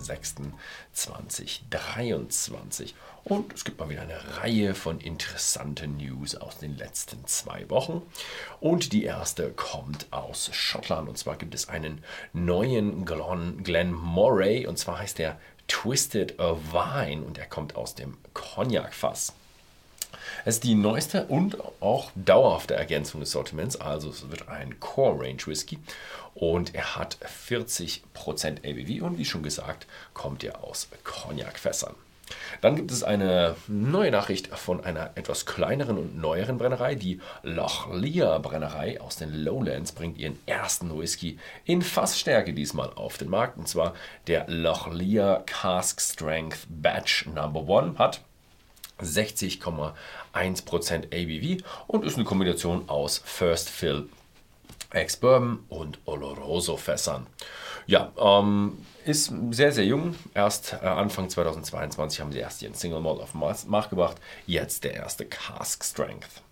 10.06.2023. Und es gibt mal wieder eine Reihe von interessanten News aus den letzten zwei Wochen. Und die erste kommt aus Schottland. Und zwar gibt es einen neuen Glen, Glen Moray. Und zwar heißt der Twisted Vine. Und er kommt aus dem Cognac-Fass. Es ist die neueste und auch dauerhafte Ergänzung des Sortiments. Also es wird ein Core Range Whisky und er hat 40% ABV und wie schon gesagt, kommt er aus Cognac-Fässern. Dann gibt es eine neue Nachricht von einer etwas kleineren und neueren Brennerei. Die Loch Lear Brennerei aus den Lowlands bringt ihren ersten Whisky in Fassstärke diesmal auf den Markt. Und zwar der Loch Lear Cask Strength Batch Number One hat 60,1% ABV und ist eine Kombination aus First Fill Ex-Bourbon und Oloroso-Fässern. Ja, ähm, ist sehr, sehr jung. Erst äh, Anfang 2022 haben sie erst ihren Single Malt auf den Markt gebracht. Jetzt der erste Cask Strength.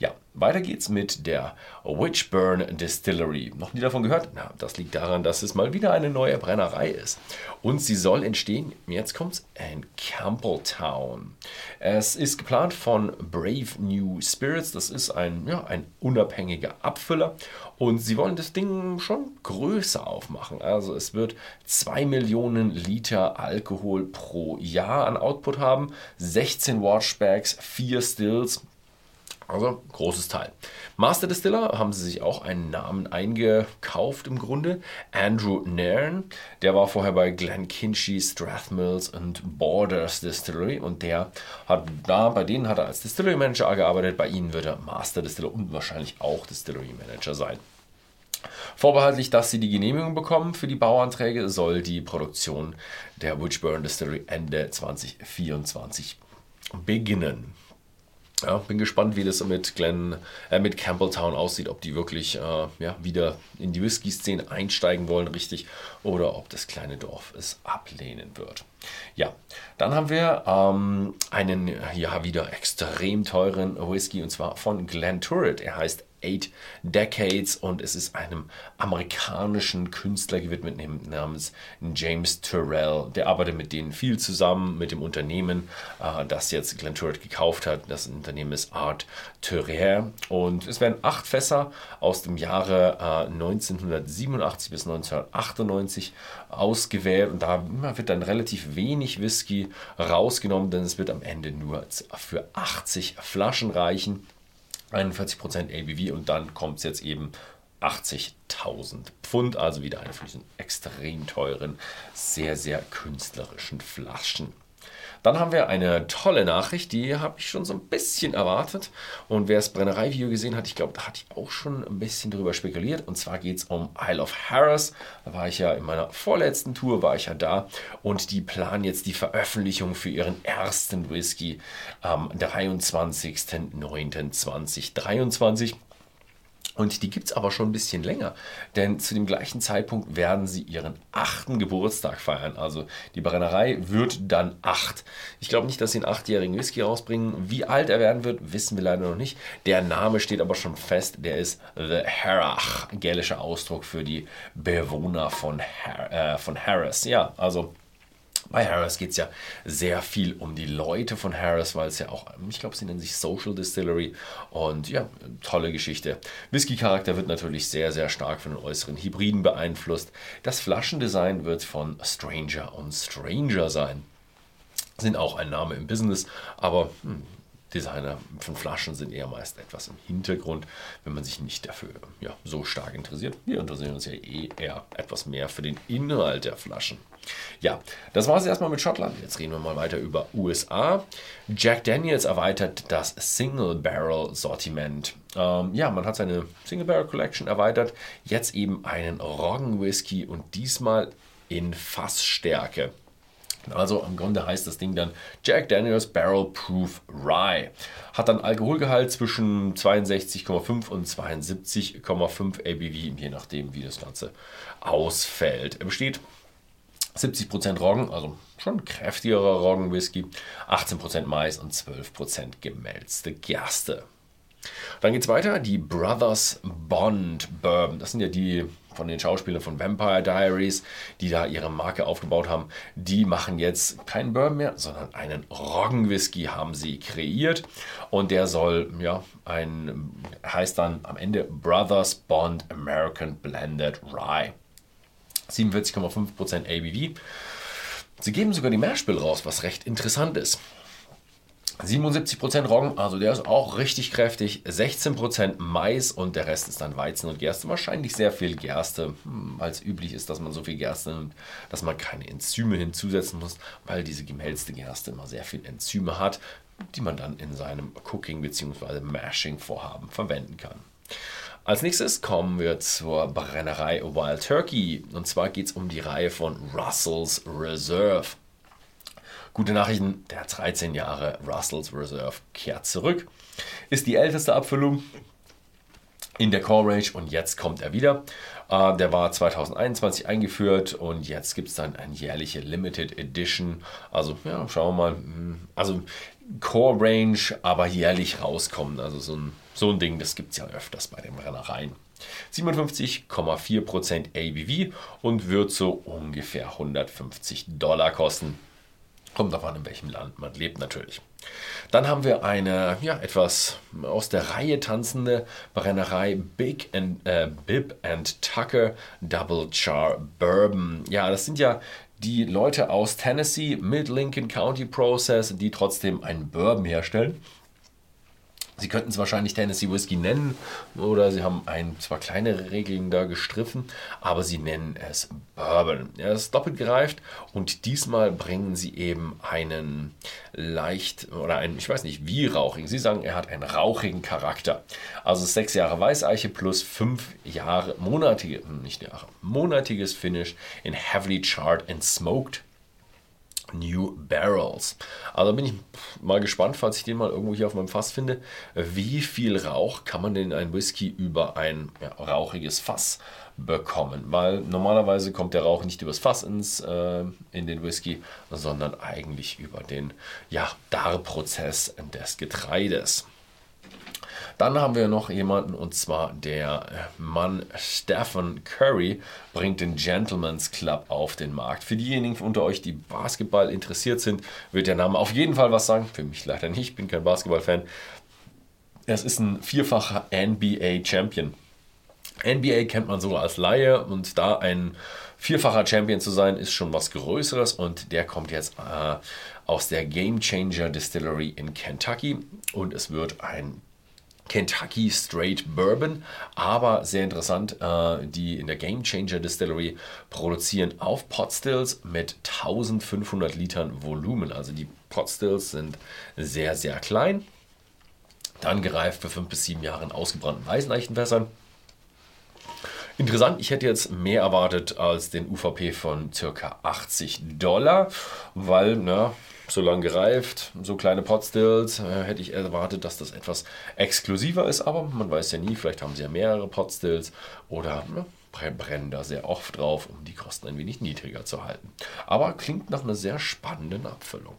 Ja, weiter geht's mit der Witchburn Distillery. Noch nie davon gehört? Na, das liegt daran, dass es mal wieder eine neue Brennerei ist. Und sie soll entstehen, jetzt kommt's, in Campbelltown. Es ist geplant von Brave New Spirits. Das ist ein, ja, ein unabhängiger Abfüller. Und sie wollen das Ding schon größer aufmachen. Also es wird 2 Millionen Liter Alkohol pro Jahr an Output haben, 16 Watchbags, 4 Stills also großes Teil. Master Distiller haben sie sich auch einen Namen eingekauft im Grunde. Andrew Nairn, der war vorher bei Glenkinchie, Strathmills und Borders Distillery und der hat da, bei denen hat er als Distillery Manager gearbeitet, bei ihnen wird er Master Distiller und wahrscheinlich auch Distillery Manager sein. Vorbehaltlich, dass sie die Genehmigung bekommen für die Bauanträge, soll die Produktion der Witchburn Distillery Ende 2024 beginnen. Ja, bin gespannt, wie das mit Glen, äh, mit Campbelltown aussieht, ob die wirklich äh, ja, wieder in die Whisky-Szene einsteigen wollen, richtig, oder ob das kleine Dorf es ablehnen wird. Ja, dann haben wir ähm, einen ja wieder extrem teuren Whisky und zwar von Glen Turret. Er heißt Eight Decades und es ist einem amerikanischen Künstler gewidmet namens James Turrell. Der arbeitet mit denen viel zusammen, mit dem Unternehmen, äh, das jetzt Glen Turret gekauft hat. Das Unternehmen ist Art Turrier und es werden acht Fässer aus dem Jahre äh, 1987 bis 1998 ausgewählt und da wird dann relativ wenig Whisky rausgenommen, denn es wird am Ende nur für 80 Flaschen reichen. 41% ABV und dann kommt es jetzt eben 80.000 Pfund, also wieder eine von diesen extrem teuren, sehr, sehr künstlerischen Flaschen. Dann haben wir eine tolle Nachricht, die habe ich schon so ein bisschen erwartet. Und wer das Brennerei-Video gesehen hat, ich glaube, da hatte ich auch schon ein bisschen drüber spekuliert. Und zwar geht es um Isle of Harris. Da war ich ja in meiner vorletzten Tour, war ich ja da. Und die planen jetzt die Veröffentlichung für ihren ersten Whisky am 23.09.2023. Und die gibt es aber schon ein bisschen länger, denn zu dem gleichen Zeitpunkt werden sie ihren achten Geburtstag feiern. Also die Brennerei wird dann acht. Ich glaube nicht, dass sie einen achtjährigen Whisky rausbringen. Wie alt er werden wird, wissen wir leider noch nicht. Der Name steht aber schon fest. Der ist The Harach, gälischer Ausdruck für die Bewohner von, Har äh, von Harris. Ja, also bei Harris geht es ja sehr viel um die Leute von Harris, weil es ja auch, ich glaube, sie nennen sich Social Distillery und ja, tolle Geschichte. Whisky-Charakter wird natürlich sehr, sehr stark von den äußeren Hybriden beeinflusst. Das Flaschendesign wird von Stranger und Stranger sein. Sind auch ein Name im Business, aber hm, Designer von Flaschen sind eher meist etwas im Hintergrund, wenn man sich nicht dafür ja, so stark interessiert. Wir interessieren uns ja eh eher etwas mehr für den Inhalt der Flaschen. Ja, das war es erstmal mit Schottland. Jetzt reden wir mal weiter über USA. Jack Daniels erweitert das Single Barrel Sortiment. Ähm, ja, man hat seine Single Barrel Collection erweitert. Jetzt eben einen Roggen Whisky und diesmal in Fassstärke. Also im Grunde heißt das Ding dann Jack Daniels Barrel Proof Rye. Hat dann Alkoholgehalt zwischen 62,5 und 72,5 ABV, je nachdem, wie das Ganze ausfällt. Er besteht 70% Roggen, also schon kräftigerer Roggenwhisky, 18% Mais und 12% gemälzte Gerste. Dann geht es weiter, die Brothers Bond Bourbon. Das sind ja die von den Schauspielern von Vampire Diaries, die da ihre Marke aufgebaut haben. Die machen jetzt keinen Bourbon mehr, sondern einen Roggenwhisky haben sie kreiert. Und der soll, ja, ein, heißt dann am Ende Brothers Bond American Blended Rye. 47,5% ABV. Sie geben sogar die Mashbill raus, was recht interessant ist. 77% Roggen, also der ist auch richtig kräftig. 16% Mais und der Rest ist dann Weizen und Gerste. Wahrscheinlich sehr viel Gerste, hm, als üblich ist, dass man so viel Gerste nimmt, dass man keine Enzyme hinzusetzen muss, weil diese gemälzte Gerste immer sehr viel Enzyme hat, die man dann in seinem Cooking bzw. Mashing-Vorhaben verwenden kann. Als nächstes kommen wir zur Brennerei Wild Turkey. Und zwar geht es um die Reihe von Russell's Reserve. Gute Nachrichten, der 13 Jahre Russell's Reserve kehrt zurück. Ist die älteste Abfüllung in der Core Range und jetzt kommt er wieder. Uh, der war 2021 eingeführt und jetzt gibt es dann eine jährliche Limited Edition. Also ja, schauen wir mal. Hm, also Core Range, aber jährlich rauskommen. Also so ein, so ein Ding, das gibt es ja öfters bei den Rennereien. 57,4% ABV und wird so ungefähr 150 Dollar kosten. Kommt davon, in welchem Land man lebt natürlich. Dann haben wir eine ja, etwas aus der Reihe tanzende Brennerei Big and, äh, Bib and Tucker Double Char Bourbon. Ja, das sind ja die Leute aus Tennessee mit Lincoln County Process, die trotzdem einen Bourbon herstellen. Sie könnten es wahrscheinlich Tennessee Whiskey nennen oder sie haben ein, zwar kleinere Regeln da gestriffen, aber sie nennen es Bourbon. Er ist doppelt gereift und diesmal bringen sie eben einen leicht oder einen, ich weiß nicht wie rauchigen, sie sagen, er hat einen rauchigen Charakter. Also sechs Jahre Weißeiche plus fünf Jahre, monatige, nicht Jahre, monatiges Finish in heavily charred and smoked New Barrels. Also bin ich mal gespannt, falls ich den mal irgendwo hier auf meinem Fass finde, wie viel Rauch kann man denn in ein Whisky über ein ja, rauchiges Fass bekommen? Weil normalerweise kommt der Rauch nicht übers Fass ins, äh, in den Whisky, sondern eigentlich über den ja, Darprozess des Getreides. Dann haben wir noch jemanden und zwar der Mann Stephen Curry bringt den Gentleman's Club auf den Markt. Für diejenigen unter euch, die Basketball interessiert sind, wird der Name auf jeden Fall was sagen. Für mich leider nicht, ich bin kein Basketball-Fan. Es ist ein vierfacher NBA-Champion. NBA kennt man so als Laie und da ein vierfacher Champion zu sein, ist schon was Größeres und der kommt jetzt äh, aus der Game Changer Distillery in Kentucky und es wird ein Kentucky Straight Bourbon, aber sehr interessant, äh, die in der Game Changer Distillery produzieren auf Potstills mit 1500 Litern Volumen. Also die Potstills sind sehr, sehr klein. Dann gereift für 5 bis 7 Jahre in ausgebrannten Weißeichenfässern. Interessant, ich hätte jetzt mehr erwartet als den UVP von ca. 80 Dollar, weil, na, so lang gereift, so kleine Potstills, äh, hätte ich erwartet, dass das etwas exklusiver ist, aber man weiß ja nie, vielleicht haben sie ja mehrere Potstills oder ne, brennen da sehr oft drauf, um die Kosten ein wenig niedriger zu halten. Aber klingt nach einer sehr spannenden Abfüllung.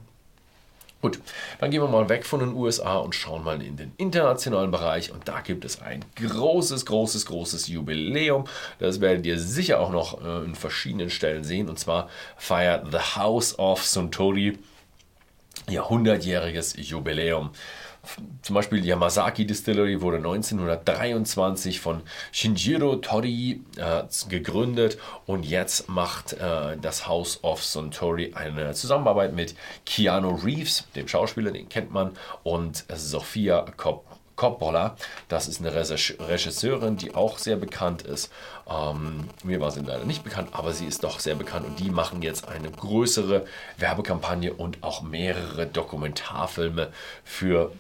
Gut, dann gehen wir mal weg von den USA und schauen mal in den internationalen Bereich. Und da gibt es ein großes, großes, großes Jubiläum. Das werdet ihr sicher auch noch äh, in verschiedenen Stellen sehen. Und zwar feiert The House of Suntory ihr 100-jähriges Jubiläum. Zum Beispiel die Yamazaki Distillery wurde 1923 von Shinjiro Tori äh, gegründet und jetzt macht äh, das House of Suntory eine Zusammenarbeit mit Keanu Reeves, dem Schauspieler, den kennt man, und Sophia Kopp Coppola. Das ist eine Regisseurin, die auch sehr bekannt ist. Ähm, mir war sie leider nicht bekannt, aber sie ist doch sehr bekannt und die machen jetzt eine größere Werbekampagne und auch mehrere Dokumentarfilme für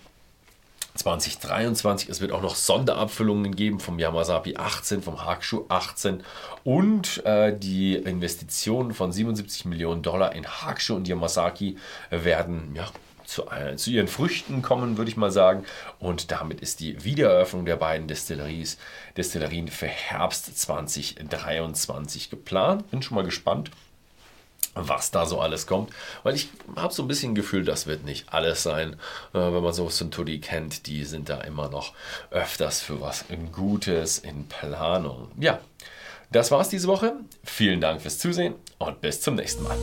2023. Es wird auch noch Sonderabfüllungen geben vom Yamasapi 18, vom Hakushu 18 und äh, die Investitionen von 77 Millionen Dollar in Hakushu und Yamasaki werden ja, zu, zu ihren Früchten kommen, würde ich mal sagen. Und damit ist die Wiedereröffnung der beiden Destilleries, Destillerien für Herbst 2023 geplant. Bin schon mal gespannt. was da so alles kommt. Weil ich habe so ein bisschen Gefühl, das wird nicht alles sein. Äh, wenn man so Suntory kennt, die sind da immer noch öfters für was Gutes in Planung. Ja, das war's diese Woche. Vielen Dank fürs Zusehen und bis zum nächsten Mal.